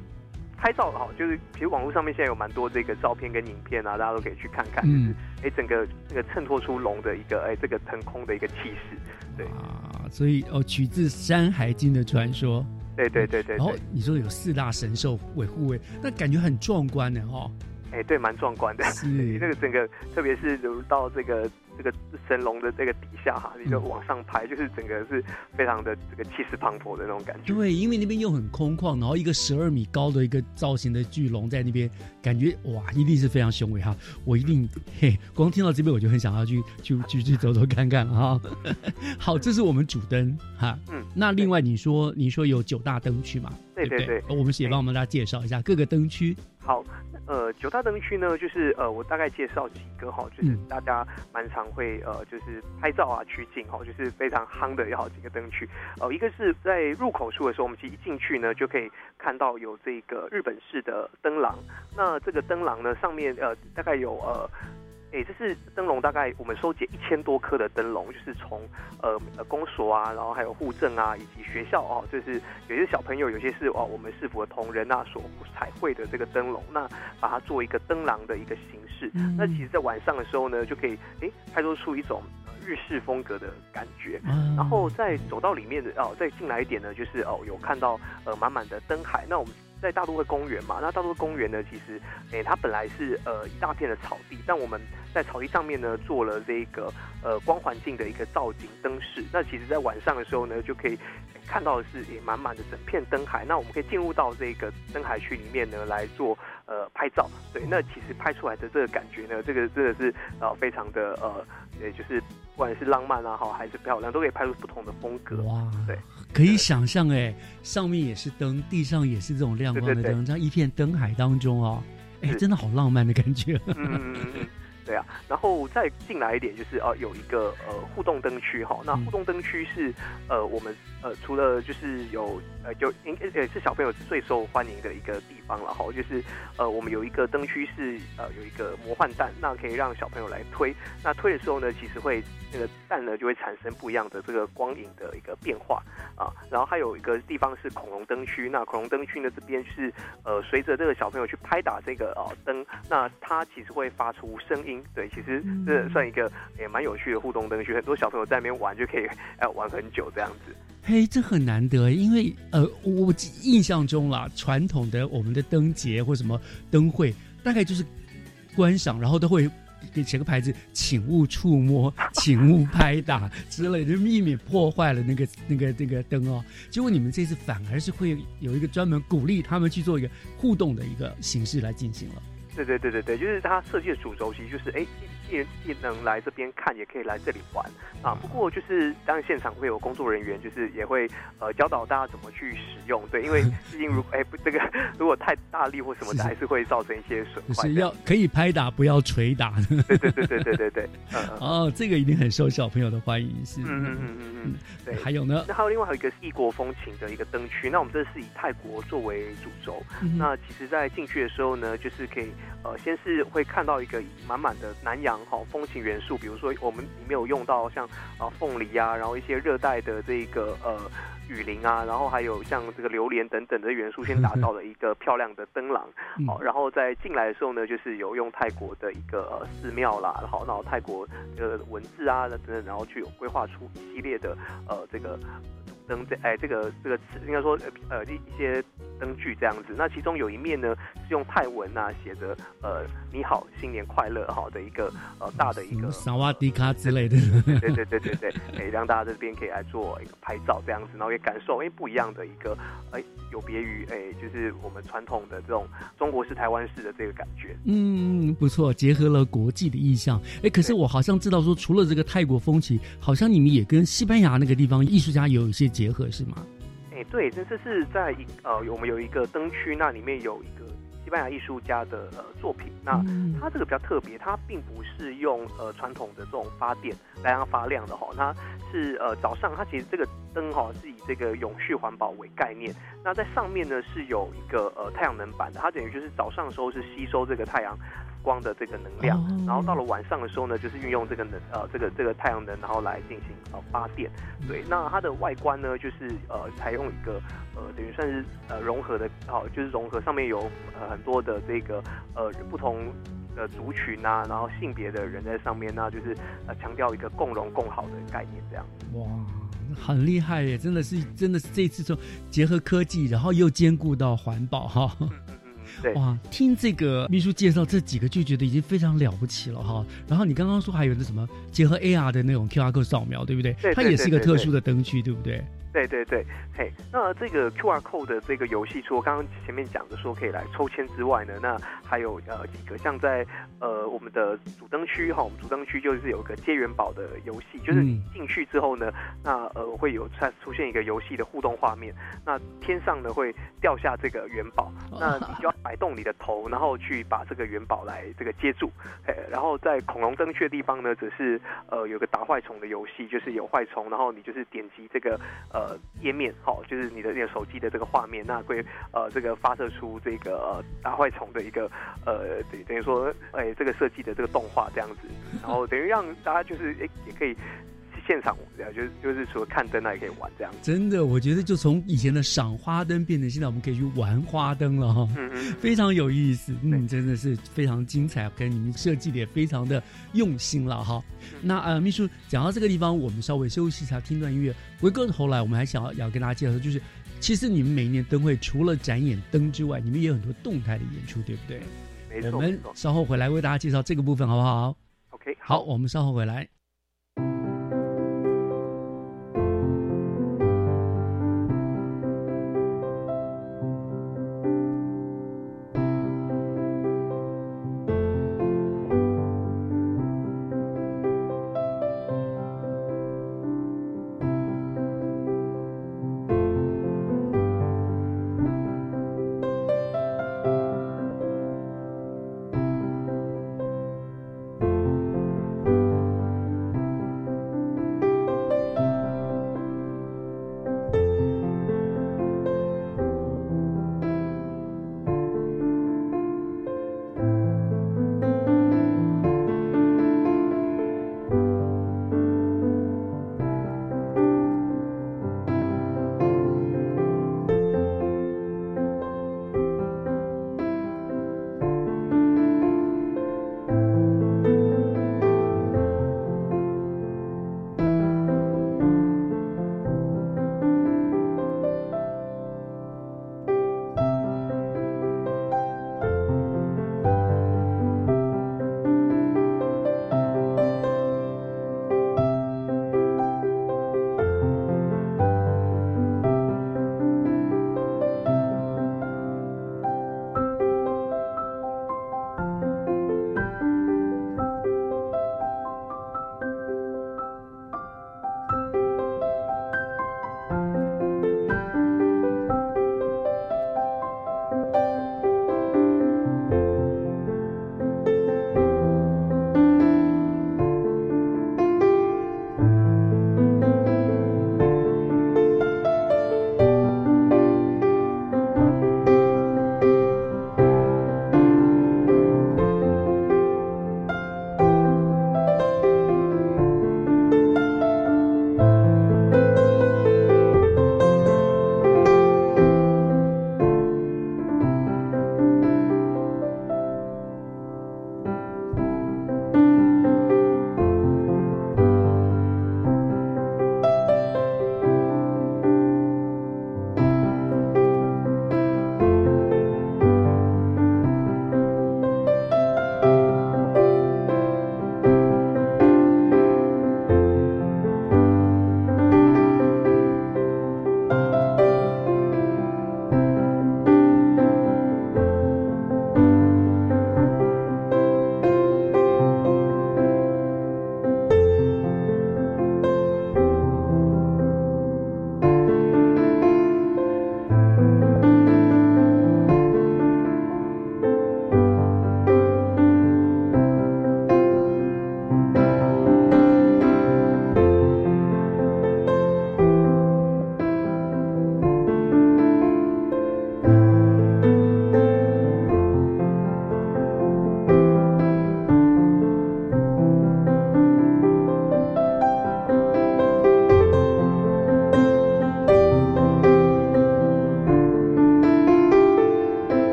[SPEAKER 10] 拍照哈，就是其实网络上面现在有蛮多这个照片跟影片啊，大家都可以去看看。嗯，哎，整个这个衬托出龙的一个哎这个腾空的一个气势，对
[SPEAKER 1] 啊，所以哦取自《山海经》的传说，
[SPEAKER 10] 对对对对。
[SPEAKER 1] 然后你说有四大神兽为护卫，那感觉很壮观的哈。
[SPEAKER 10] 哎，对，蛮壮观的。是 那个整个，特别是如到这个。这个神龙的这个底下哈，你就往上拍，就是整个是非常的这个气势磅礴的那种感觉。
[SPEAKER 1] 对，因为那边又很空旷，然后一个十二米高的一个造型的巨龙在那边，感觉哇，一定是非常雄伟哈。我一定 嘿，光听到这边我就很想要去去去去走走看看哈。好，这是我们主灯哈。嗯。那另外你说你说有九大灯区嘛？
[SPEAKER 10] 对对对。
[SPEAKER 1] 我们也帮我们大家介绍一下各个灯区。
[SPEAKER 10] 好。呃，九大灯区呢，就是呃，我大概介绍几个哈，就是大家蛮常会呃，就是拍照啊取景哈，就是非常夯的有好几个灯区。呃，一个是在入口处的时候，我们其实一进去呢，就可以看到有这个日本式的灯廊。那这个灯廊呢，上面呃，大概有呃。哎，这是灯笼，大概我们收集一千多颗的灯笼，就是从呃呃公所啊，然后还有户政啊，以及学校哦，就是有些小朋友，有些是哦我们市府的同仁啊所彩绘的这个灯笼，那把它做一个灯廊的一个形式。那其实，在晚上的时候呢，就可以哎拍出出一种日式风格的感觉。然后再走到里面的哦，再进来一点呢，就是哦有看到呃满满的灯海。那我们。在大都会公园嘛，那大都会公园呢，其实，诶，它本来是呃一大片的草地，但我们在草地上面呢做了这个呃光环境的一个造景灯饰。那其实，在晚上的时候呢，就可以看到的是也满满的整片灯海。那我们可以进入到这个灯海区里面呢来做呃拍照。对，那其实拍出来的这个感觉呢，这个真的是呃非常的呃，也就是不管是浪漫啊好还是漂亮，都可以拍出不同的风格。哇，对，
[SPEAKER 1] 可以想象哎，上面也是灯，地上也是这种亮光的灯，在一片灯海当中哦。哎，真的好浪漫的感觉。嗯嗯
[SPEAKER 10] 嗯，对啊。然后再进来一点，就是哦，有一个呃互动灯区哈。那互动灯区是呃我们呃除了就是有呃就应该也是小朋友最受欢迎的一个地方了哈。就是呃我们有一个灯区是呃有一个魔幻蛋，那可以让小朋友来推。那推的时候呢，其实会那个蛋呢就会产生不一样的这个光影的一个变化啊。然后还有一个地方是恐龙灯区。那恐龙灯区呢这边是呃随着这个小朋友去拍打这个哦灯，那它其实会发出声音。对，其实这算一个也蛮有趣的互动灯区，很多小朋友在那边玩就可以呃玩很久这样子。
[SPEAKER 1] 嘿，这很难得，因为呃我印象中啦，传统的我们的灯节或什么灯会，大概就是观赏，然后都会。给写个牌子，请勿触摸，请勿拍打之类的，避免破坏了那个那个那个灯哦。结果你们这次反而是会有一个专门鼓励他们去做一个互动的一个形式来进行了。
[SPEAKER 10] 对对对对对，就是它设计的主轴其实就是哎。既既能来这边看，也可以来这里玩啊。不过就是当然现场会有工作人员，就是也会呃教导大家怎么去使用。对，因为 毕竟如哎不这个 如果太大力或什么的，还是会造成一些损坏。
[SPEAKER 1] 是要可以拍打，不要捶打。
[SPEAKER 10] 对对对对对对对。
[SPEAKER 1] 哦，这个一定很受小朋友的欢迎，是。嗯嗯嗯嗯嗯。对，还有呢？
[SPEAKER 10] 那还有另外还有一个异国风情的一个灯区。那我们这是以泰国作为主轴。那其实，在进去的时候呢，就是可以呃，先是会看到一个满满的南洋。好，风情元素，比如说我们里面有用到像啊凤梨啊，然后一些热带的这个呃雨林啊，然后还有像这个榴莲等等的元素，先打造了一个漂亮的灯廊。好，然后在进来的时候呢，就是有用泰国的一个寺庙啦，好，然后泰国的文字啊等等，然后去有规划出一系列的呃这个。灯这哎，这个这个词应该说呃一一些灯具这样子。那其中有一面呢是用泰文啊写着呃你好新年快乐哈的一个呃大的一个
[SPEAKER 1] 萨瓦迪卡之类的。
[SPEAKER 10] 对对对对对，哎让大家这边可以来做一个拍照这样子，然后也感受哎不一样的一个哎有别于哎就是我们传统的这种中国式台湾式的这个感觉。
[SPEAKER 1] 嗯，不错，结合了国际的意象。哎，可是我好像知道说，除了这个泰国风情，好像你们也跟西班牙那个地方艺术家有一些。结合是吗？
[SPEAKER 10] 哎，对，这这是在一呃，我们有一个灯区，那里面有一个西班牙艺术家的呃作品。那它这个比较特别，它并不是用呃传统的这种发电来让它发亮的哈，它是呃早上它其实这个灯哈是以这个永续环保为概念。那在上面呢是有一个呃太阳能板的，它等于就是早上的时候是吸收这个太阳。光的这个能量，然后到了晚上的时候呢，就是运用这个能呃这个这个太阳能，然后来进行呃发电。对，那它的外观呢，就是呃采用一个呃等于算是呃融合的，好就是融合上面有呃很多的这个呃不同的族群啊，然后性别的人在上面，那就是呃强调一个共荣共好的概念，这样。
[SPEAKER 1] 哇，很厉害耶！真的是真的是这次说结合科技，然后又兼顾到环保哈。哇，听这个秘书介绍这几个就觉得已经非常了不起了哈。然后你刚刚说还有那什么结合 AR 的那种 QR code 扫描，对不对？它也是一个特殊的灯具，对不对？
[SPEAKER 10] 对对对，嘿，那这个 QR code 的这个游戏，除了刚刚前面讲的说可以来抽签之外呢，那还有呃几个像在呃我们的主灯区哈，我们主灯区就是有个接元宝的游戏，就是你进去之后呢，那呃会有出出现一个游戏的互动画面，那天上呢会掉下这个元宝，那你就要摆动你的头，然后去把这个元宝来这个接住，嘿，然后在恐龙灯区的地方呢，则是呃有个打坏虫的游戏，就是有坏虫，然后你就是点击这个。呃，页面好，就是你的那个手机的这个画面，那会呃，这个发射出这个呃大坏虫的一个呃，等等于说，哎，这个设计的这个动画这样子，然后等于让大家就是哎也可以。现场，就是就是除了看灯，那也可以玩这样。
[SPEAKER 1] 真的，我觉得就从以前的赏花灯变成现在我们可以去玩花灯了哈，嗯嗯，非常有意思，嗯，真的是非常精彩，跟你们设计的也非常的用心了哈。那呃，秘书讲到这个地方，我们稍微休息一下，听段音乐。回过头来，我们还想要要跟大家介绍，就是其实你们每一年灯会除了展演灯之外，你们也有很多动态的演出，对不对？
[SPEAKER 10] 没错。
[SPEAKER 1] 我们稍后回来为大家介绍这个部分，好不好？好，我们稍后回来。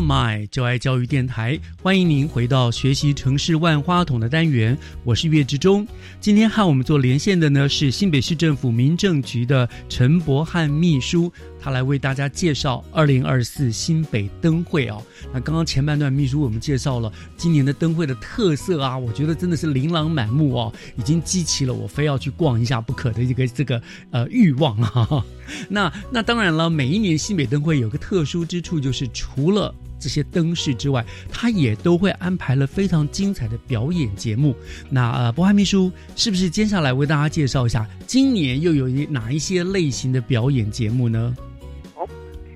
[SPEAKER 1] My 就爱教育电台，欢迎您回到学习城市万花筒的单元，我是岳志忠。今天和我们做连线的呢是新北市政府民政局的陈博汉秘书，他来为大家介绍二零二四新北灯会哦。那刚刚前半段秘书为我们介绍了今年的灯会的特色啊，我觉得真的是琳琅满目哦，已经激起了我非要去逛一下不可的这个这个呃欲望啊。那那当然了，每一年新北灯会有个特殊之处，就是除了这些灯饰之外，他也都会安排了非常精彩的表演节目。那呃，博翰秘书是不是接下来为大家介绍一下，今年又有哪一些类型的表演节目呢？
[SPEAKER 10] 哦，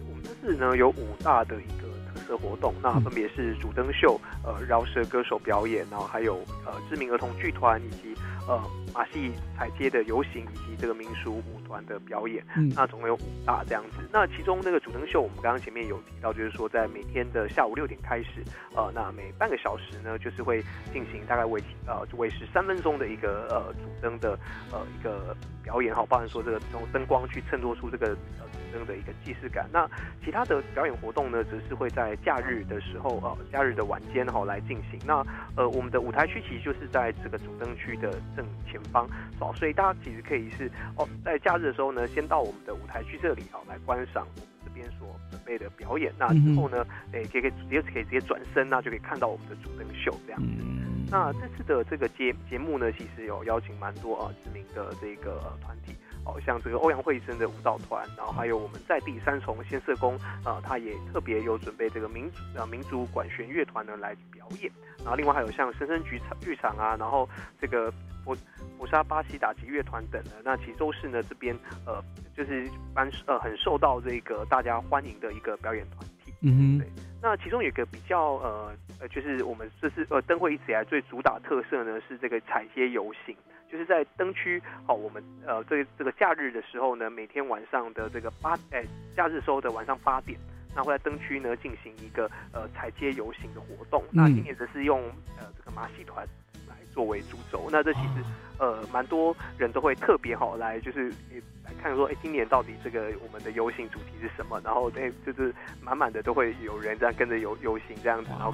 [SPEAKER 10] 我们这次呢有五大的一个特色活动，那分别是主灯秀、呃饶舌歌手表演，然后还有呃知名儿童剧团以及呃马戏彩街的游行以及这个民俗舞团的表演。
[SPEAKER 1] 嗯
[SPEAKER 10] 那总共有五大这样子。那其中那个主灯秀，我们刚刚前面有提到，就是说在每天的下午六点开始，呃，那每半个小时呢，就是会进行大概为呃就为时三分钟的一个呃主灯的呃一个表演，哈，包含说这个用灯光去衬托出这个呃主灯的一个既视感。那其他的表演活动呢，则是会在假日的时候，呃，假日的晚间哈来进行。那呃，我们的舞台区其实就是在这个主灯区的正前方，哦，所以大家其实可以是哦，在假日的时候呢，先到我们的舞台区这里哦来观赏我们这边所准备的表演。那之后呢，诶、可以可以直接可以直接转身，那就可以看到我们的主灯秀这样子。那这次的这个节节目呢，其实有邀请蛮多啊知名的这个呃团体。哦，像这个欧阳慧生的舞蹈团，然后还有我们在地三重先社宫，啊，他也特别有准备这个民族呃民族管弦乐团呢来表演，然后另外还有像深深剧场剧场啊，然后这个博博沙巴西打击乐团等的，那其实都是呢这边呃就是蛮呃很受到这个大家欢迎的一个表演团体。
[SPEAKER 1] 嗯哼，
[SPEAKER 10] 那其中有一个比较呃呃，就是我们这次呃灯会一直以来最主打特色呢是这个彩街游行，就是在灯区好、我们呃这个这个假日的时候呢，每天晚上的这个八哎假日时候的晚上八点，那会在灯区呢进行一个呃踩街游行的活动。那今年则是用呃这个马戏团来作为主轴，那这其实呃蛮多人都会特别好来就是。诶来看说，哎，今年到底这个我们的游行主题是什么？然后，哎，就是满满的都会有人这样跟着游游行这样子，然后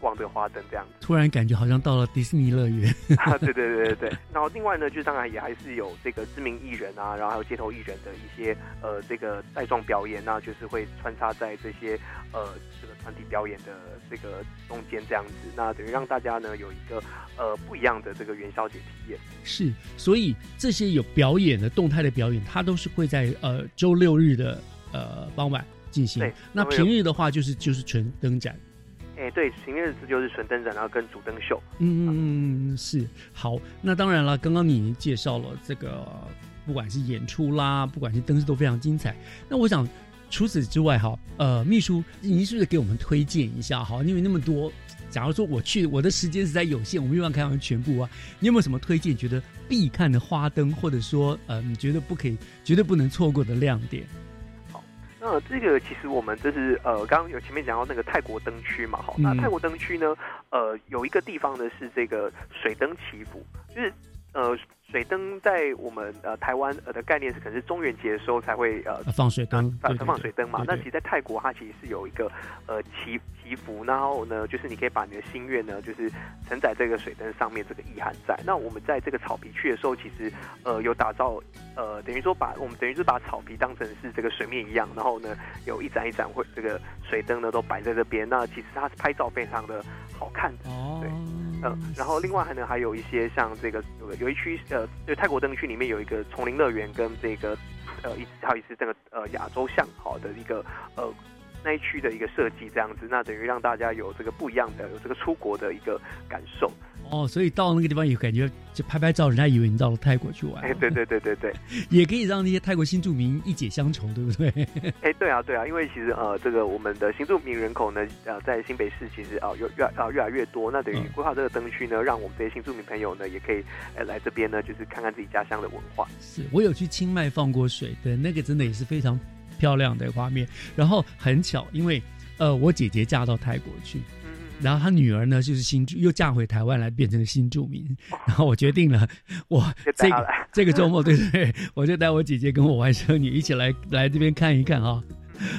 [SPEAKER 10] 逛这个花灯这样子。
[SPEAKER 1] 突然感觉好像到了迪士尼乐园。
[SPEAKER 10] 啊，对对对对对。然后另外呢，就当然也还是有这个知名艺人啊，然后还有街头艺人的一些呃这个带状表演那就是会穿插在这些呃这个团体表演的这个中间这样子，那等于让大家呢有一个呃不一样的这个元宵节体验。
[SPEAKER 1] 是，所以这些有表演的动态的表演，它都是会在呃周六日的呃傍晚进行
[SPEAKER 10] 对。
[SPEAKER 1] 那平日的话，就是就是纯灯展。
[SPEAKER 10] 哎，对，平日就是纯灯展，然后跟主灯秀。
[SPEAKER 1] 嗯嗯嗯，是好。那当然了，刚刚你已经介绍了这个，不管是演出啦，不管是灯饰都非常精彩。那我想除此之外哈，呃，秘书，您是不是给我们推荐一下哈？因为那么多，假如说我去，我的时间实在有限，我没办法看完全部啊。你有没有什么推荐？觉得必看的花灯，或者说呃，你觉得不可以、绝对不能错过的亮点？
[SPEAKER 10] 那这个其实我们这是呃，刚刚有前面讲到那个泰国灯区嘛，哈、那
[SPEAKER 1] 嗯
[SPEAKER 10] 泰国灯区呢，呃，有一个地方呢是这个水灯祈福，就是呃，水灯在我们呃台湾呃的概念是可能是中元节的时候才会呃
[SPEAKER 1] 放水灯，
[SPEAKER 10] 放水灯嘛。那其实，在泰国它其实是有一个呃祈祈福，然后呢，就是你可以把你的心愿呢，就是承载这个水灯上面这个意涵在。那我们在这个草皮去的时候，其实呃有打造呃等于说把我们等于是把草皮当成是这个水面一样，然后呢有一盏一盏会这个水灯呢都摆在这边。那其实它是拍照非常的好看的。
[SPEAKER 1] 哦，
[SPEAKER 10] 对。嗯，然后另外还能还有一些像这个有有一区呃，就泰国灯区里面有一个丛林乐园跟这个呃一还有一次这个呃亚洲象好的一个呃那一区的一个设计这样子，那等于让大家有这个不一样的有这个出国的一个感受。
[SPEAKER 1] 哦，所以到那个地方也感觉就拍拍照，人家以为你到了泰国去玩。
[SPEAKER 10] 哎，对对对对对，
[SPEAKER 1] 也可以让那些泰国新住民一解乡愁，对不对？
[SPEAKER 10] 哎，对啊对啊，因为其实呃这个我们的新住民人口呢呃在新北市其实啊、呃、有越啊、呃、越来越多，那等于规划这个灯区呢，让我们这些新住民朋友呢也可以呃来这边呢就是看看自己家乡的文化。
[SPEAKER 1] 是我有去清迈放过水对，那个真的也是非常漂亮的画面。然后很巧，因为呃我姐姐嫁到泰国去。然后他女儿呢，就是新住又嫁回台湾来，变成了新住民。然后我决定了，我 这个 这个周末，对不对，我就带我姐姐跟我外甥女一起来来这边看一看啊，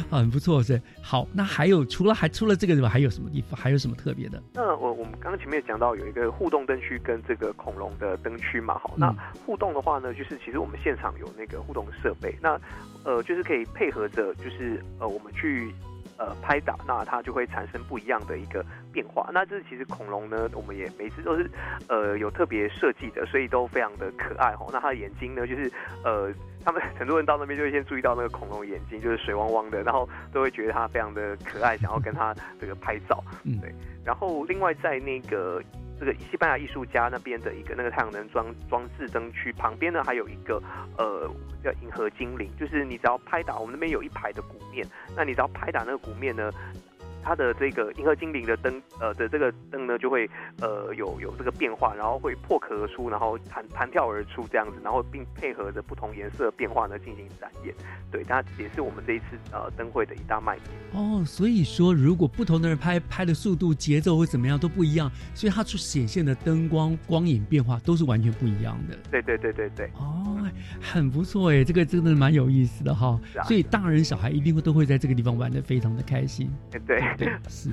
[SPEAKER 1] 很不错是。好，那还有除了还除了这个之外，还有什么地方？还有什么特别的？
[SPEAKER 10] 那我我们刚刚前面讲到有一个互动灯区跟这个恐龙的灯区嘛，好，那互动的话呢，就是其实我们现场有那个互动设备，那呃就是可以配合着，就是呃我们去。呃，拍打那它就会产生不一样的一个变化。那这其实恐龙呢，我们也每次都是呃有特别设计的，所以都非常的可爱哦。那它的眼睛呢，就是呃，他们很多人到那边就会先注意到那个恐龙眼睛，就是水汪汪的，然后都会觉得它非常的可爱，想要跟它这个拍照。
[SPEAKER 1] 嗯，
[SPEAKER 10] 对。然后另外在那个。这个西班牙艺术家那边的一个那个太阳能装装置灯区旁边呢，还有一个呃叫银河精灵，就是你只要拍打我们那边有一排的鼓面，那你只要拍打那个鼓面呢，它的这个银河精灵的灯呃的这个灯呢就会呃有有这个变化，然后会破壳而出，然后弹弹跳而出这样子，然后并配合着不同颜色变化呢进行展演。对，它也是我们这一次呃灯会的一大卖点。
[SPEAKER 1] 哦，所以说如果不同的人拍拍的速度、节奏或怎么样都不一样，所以它出显现的灯光光影变化都是完全不一样的。
[SPEAKER 10] 对对对对对。
[SPEAKER 1] 哦，很不错哎，这个真的蛮有意思的哈。所以大人小孩一定会都会在这个地方玩的非常的开心。
[SPEAKER 10] 对
[SPEAKER 1] 对 是。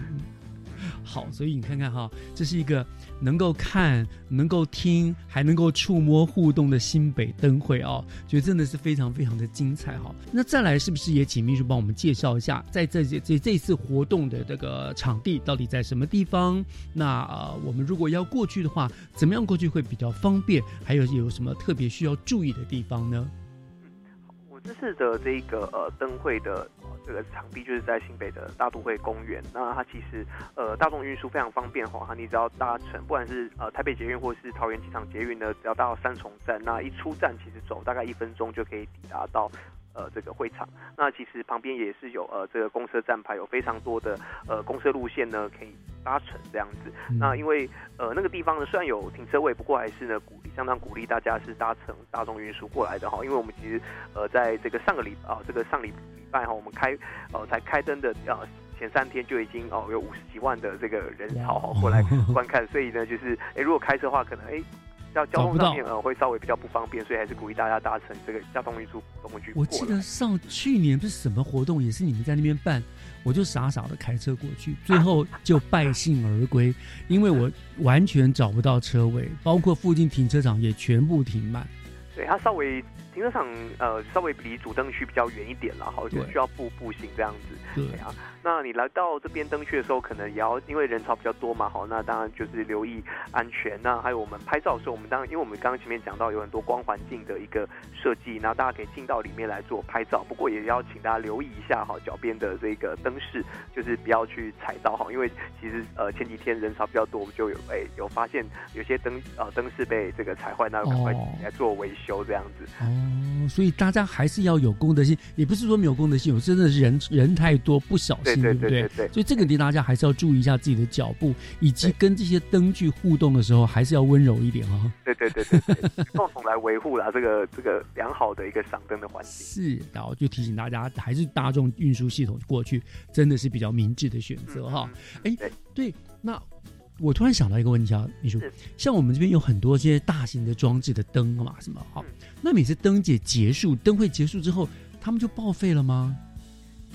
[SPEAKER 1] 好，所以你看看哈，这是一个能够看、能够听、还能够触摸、互动的新北灯会哦，觉得真的是非常非常的精彩哈。那再来是不是也请秘书帮我们介绍一下，在这这这次活动的这个场地到底在什么地方？那呃，我们如果要过去的话，怎么样过去会比较方便？还有有什么特别需要注意的地方呢？
[SPEAKER 10] 这次的这个呃灯会的。这个场地就是在新北的大都会公园，那它其实呃大众运输非常方便哈，你只要搭乘不管是呃台北捷运或是桃园机场捷运呢，只要到三重站，那一出站其实走大概一分钟就可以抵达到。呃，这个会场，那其实旁边也是有呃这个公车站牌，有非常多的呃公车路线呢可以搭乘这样子。那因为呃那个地方呢虽然有停车位，不过还是呢鼓励相当鼓励大家是搭乘大众运输过来的哈。因为我们其实呃在这个上个礼啊这个上礼礼拜哈，我们开呃才开灯的呃前三天就已经哦有五十几万的这个人潮过来 观看，所以呢就是哎如果开车的话可能哎。交交通上面呃会稍微比较不方便，所以还是鼓励大家搭乘这个交通运输工具。
[SPEAKER 1] 我记得上去年不是什么活动，也是你们在那边办，我就傻傻的开车过去，最后 就败兴而归，因为我完全找不到车位，包括附近停车场也全部停满。
[SPEAKER 10] 对，它稍微。停车场呃稍微离主灯区比较远一点了，好就需要步步行这样子。
[SPEAKER 1] 对
[SPEAKER 10] 啊，那你来到这边灯区的时候，可能也要因为人潮比较多嘛，好，那当然就是留意安全。那还有我们拍照的时候，我们当然因为我们刚刚前面讲到有很多光环境的一个设计，那大家可以进到里面来做拍照。不过也要请大家留意一下哈，脚边的这个灯饰，就是不要去踩到哈，因为其实呃前几天人潮比较多，我们就有哎有发现有些灯呃灯饰被这个踩坏，那赶快来做维修这样子。
[SPEAKER 1] 哦，所以大家还是要有公德心，也不是说没有公德心，有真的是人人太多不小心，对不对？所以这个点大家还是要注意一下自己的脚步，以及跟这些灯具互动的时候，还是要温柔一点
[SPEAKER 10] 哦。对对对对，共同来维护了这个这个良好的一个赏灯的环境。
[SPEAKER 1] 是，然后就提醒大家，还是大众运输系统过去真的是比较明智的选择哈。哎，对，那。我突然想到一个问题啊，秘书，像我们这边有很多这些大型的装置的灯嘛，什么好？那每次灯节结束，灯会结束之后，他们就报废了吗？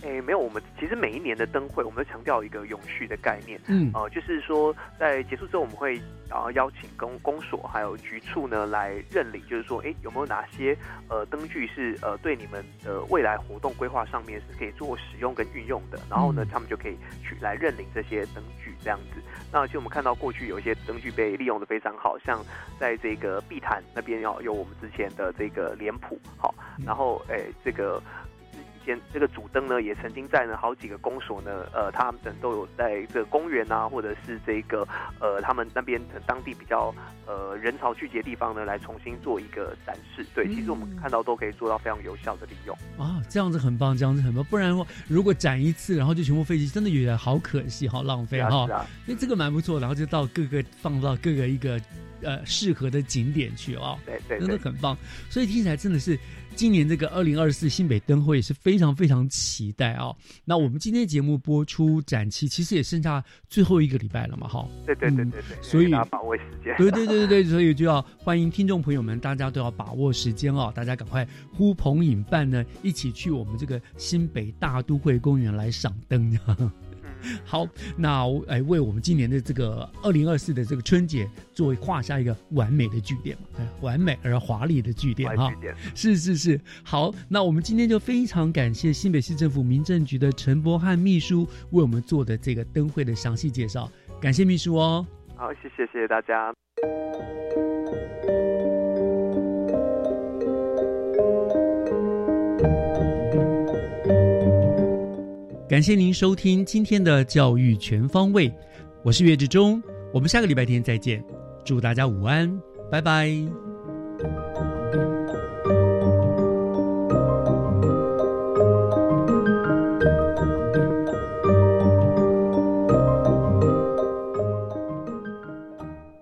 [SPEAKER 10] 哎，没有，我们其实每一年的灯会，我们都强调一个永续的概念。嗯，呃，就是说在结束之后，我们会然后邀请公公所还有局处呢来认领，就是说，哎，有没有哪些呃灯具是呃对你们的未来活动规划上面是可以做使用跟运用的？然后呢，他们就可以去来认领这些灯具这样子。那其实我们看到过去有一些灯具被利用的非常好，像在这个碧潭那边要有我们之前的这个脸谱，好，然后哎这个。先这个主灯呢，也曾经在呢好几个公所呢，呃，他们都有在这个公园啊，或者是这个呃，他们那边当地比较呃人潮聚集的地方呢，来重新做一个展示。对，其实我们看到都可以做到非常有效的利用。
[SPEAKER 1] 啊，这样子很棒，这样子很棒。不然如果展一次，然后就全部废弃，真的有点好可惜，好浪费哈。因为这个蛮不错，然后就到各个放到各个一个呃适合的景点去哦。
[SPEAKER 10] 对对，
[SPEAKER 1] 真的很棒。所以听起来真的是。今年这个二零二四新北灯会也是非常非常期待哦！那我们今天节目播出展期其实也剩下最后一个礼拜了嘛，哈。
[SPEAKER 10] 对对对对对，
[SPEAKER 1] 所以
[SPEAKER 10] 把握时间。
[SPEAKER 1] 对对对对对，所以就要欢迎听众朋友们，大家都要把握时间哦，大家赶快呼朋引伴呢，一起去我们这个新北大都会公园来赏灯。好，那哎，为我们今年的这个二零二四的这个春节，作为画下一个完美的句点嘛，完美而华丽的句点哈。是是是，好，那我们今天就非常感谢新北市政府民政局的陈柏汉秘书为我们做的这个灯会的详细介绍，感谢秘书哦。
[SPEAKER 10] 好，谢谢谢谢大家。
[SPEAKER 1] 感谢您收听今天的教育全方位，我是岳志忠，我们下个礼拜天再见，祝大家午安，拜拜。